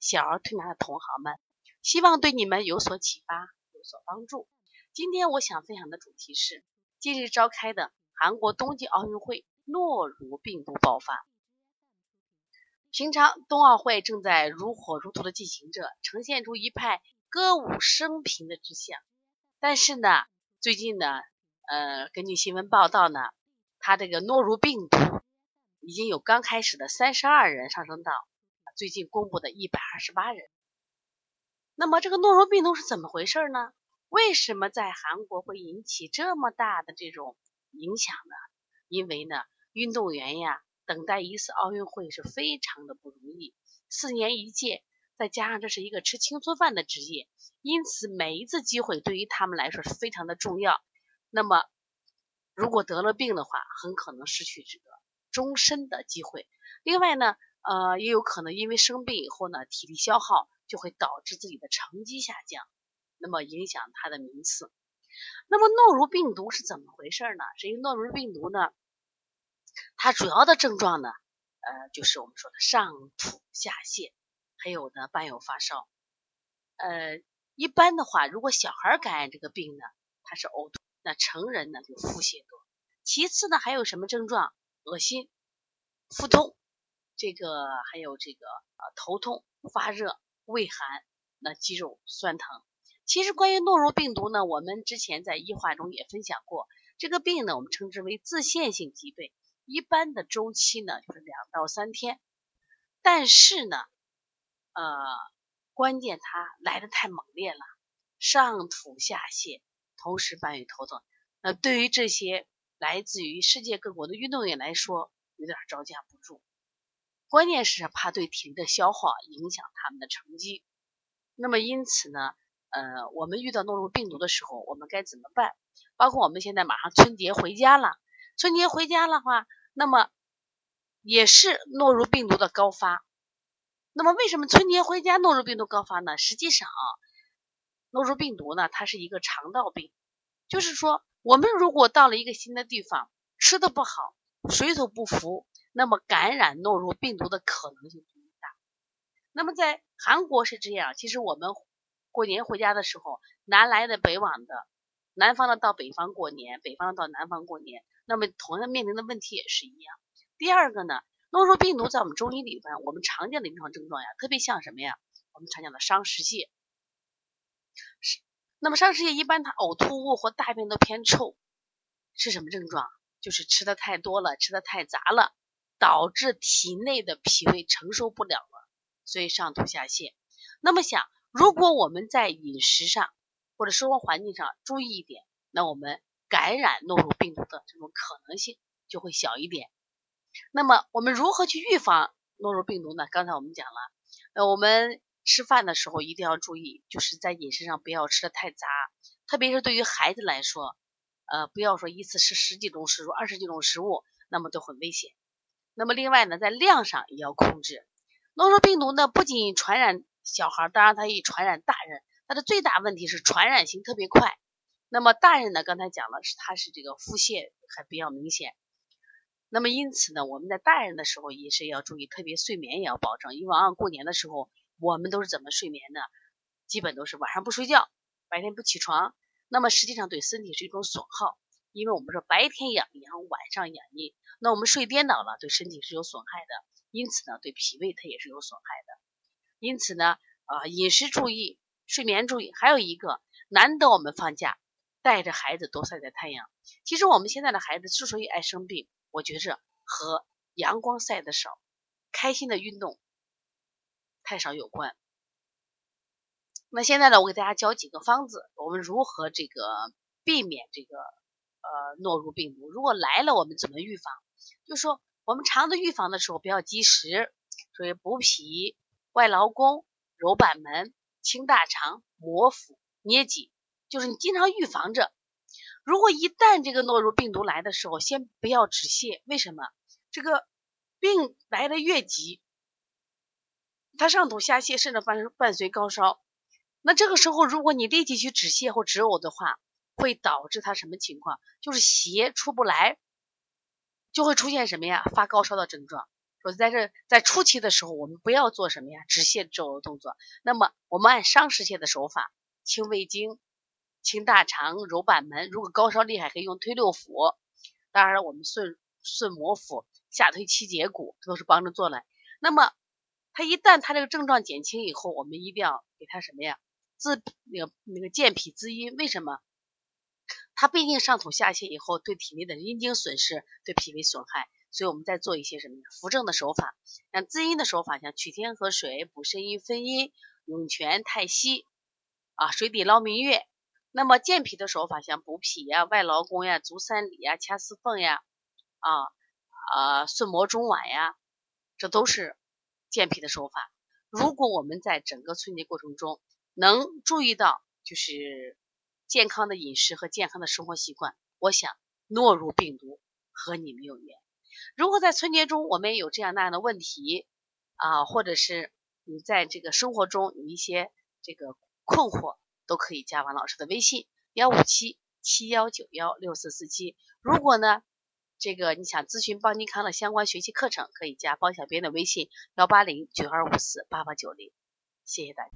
小儿推拿的同行们，希望对你们有所启发，有所帮助。今天我想分享的主题是近日召开的韩国冬季奥运会诺如病毒爆发。平常冬奥会正在如火如荼的进行着，呈现出一派歌舞升平的之象。但是呢，最近呢，呃，根据新闻报道呢，它这个诺如病毒已经有刚开始的三十二人上升到。最近公布的一百二十八人，那么这个诺如病毒是怎么回事呢？为什么在韩国会引起这么大的这种影响呢？因为呢，运动员呀，等待一次奥运会是非常的不容易，四年一届，再加上这是一个吃青春饭的职业，因此每一次机会对于他们来说是非常的重要。那么，如果得了病的话，很可能失去这个终身的机会。另外呢，呃，也有可能因为生病以后呢，体力消耗就会导致自己的成绩下降，那么影响他的名次。那么诺如病毒是怎么回事呢？是因为诺如病毒呢，它主要的症状呢，呃，就是我们说的上吐下泻，还有呢伴有发烧。呃，一般的话，如果小孩感染这个病呢，他是呕吐；那成人呢就腹泻多。其次呢，还有什么症状？恶心、腹痛。这个还有这个呃头痛、发热、畏寒，那肌肉酸疼。其实关于诺如病毒呢，我们之前在医话中也分享过。这个病呢，我们称之为自限性疾病，一般的周期呢就是两到三天。但是呢，呃，关键它来的太猛烈了，上吐下泻，同时伴有头痛。那对于这些来自于世界各国的运动员来说，有点招架不住。关键是怕对体力的消耗影响他们的成绩，那么因此呢，呃，我们遇到诺如病毒的时候，我们该怎么办？包括我们现在马上春节回家了，春节回家的话，那么也是诺如病毒的高发。那么为什么春节回家诺如病毒高发呢？实际上啊，诺如病毒呢，它是一个肠道病，就是说我们如果到了一个新的地方，吃的不好，水土不服。那么感染诺如病毒的可能性就大。那么在韩国是这样，其实我们过年回家的时候，南来的北往的，南方的到北方过年，北方的到南方过年，那么同样面临的问题也是一样。第二个呢，诺如病毒在我们中医里边，我们常见的临床症状呀，特别像什么呀？我们常讲的伤食泻。是，那么伤食泻一般它呕吐物或大便都偏臭，是什么症状？就是吃的太多了，吃的太杂了。导致体内的脾胃承受不了了，所以上吐下泻。那么想，如果我们在饮食上或者生活环境上注意一点，那我们感染诺如病毒的这种可能性就会小一点。那么我们如何去预防诺如病毒呢？刚才我们讲了，呃，我们吃饭的时候一定要注意，就是在饮食上不要吃的太杂，特别是对于孩子来说，呃，不要说一次吃十几种食物、二十几种食物，那么都很危险。那么另外呢，在量上也要控制。诺如病毒呢，不仅传染小孩，当然它也传染大人。它的最大问题是传染性特别快。那么大人呢，刚才讲了是它是这个腹泻还比较明显。那么因此呢，我们在大人的时候也是要注意，特别睡眠也要保证。因为往往过年的时候，我们都是怎么睡眠呢？基本都是晚上不睡觉，白天不起床。那么实际上对身体是一种损耗，因为我们说白天养阳，晚上养阴。那我们睡颠倒了，对身体是有损害的，因此呢，对脾胃它也是有损害的。因此呢，啊，饮食注意，睡眠注意，还有一个，难得我们放假，带着孩子多晒晒太阳。其实我们现在的孩子之所以爱生病，我觉着和阳光晒的少，开心的运动太少有关。那现在呢，我给大家教几个方子，我们如何这个避免这个呃诺如病毒？如果来了，我们怎么预防？就说我们肠子预防的时候不要积食，所以补脾、外劳宫、揉板门、清大肠、摩腹、捏脊，就是你经常预防着。如果一旦这个诺如病毒来的时候，先不要止泻，为什么？这个病来的越急，它上吐下泻，甚至伴伴随高烧。那这个时候，如果你立即去止泻或止呕的话，会导致他什么情况？就是邪出不来，就会出现什么呀？发高烧的症状。说在这在初期的时候，我们不要做什么呀？止泻这种动作。那么我们按伤食泻的手法，清胃经、清大肠、揉板门。如果高烧厉害，可以用推六腑。当然了，我们顺顺摩腹、下推七节骨，这都是帮着做的。那么他一旦他这个症状减轻以后，我们一定要给他什么呀？滋那个那个健脾滋阴。为什么？它毕竟上吐下泻以后，对体内的阴经损失，对脾胃损害。所以我们在做一些什么扶正的手法，像滋阴的手法，像取天河水补肾阴分阴，涌泉太溪啊，水底捞明月。那么健脾的手法，像补脾呀、外劳宫呀、足三里呀、掐四缝呀，啊啊顺摩中脘呀，这都是健脾的手法。如果我们在整个春节过程中能注意到，就是健康的饮食和健康的生活习惯，我想诺如病毒和你没有缘。如果在春节中我们也有这样那样的问题啊，或者是你在这个生活中有一些这个困惑，都可以加王老师的微信幺五七七幺九幺六四四七。如果呢，这个你想咨询邦尼康的相关学习课程，可以加包小编的微信幺八零九二五四八八九零。谢谢大家。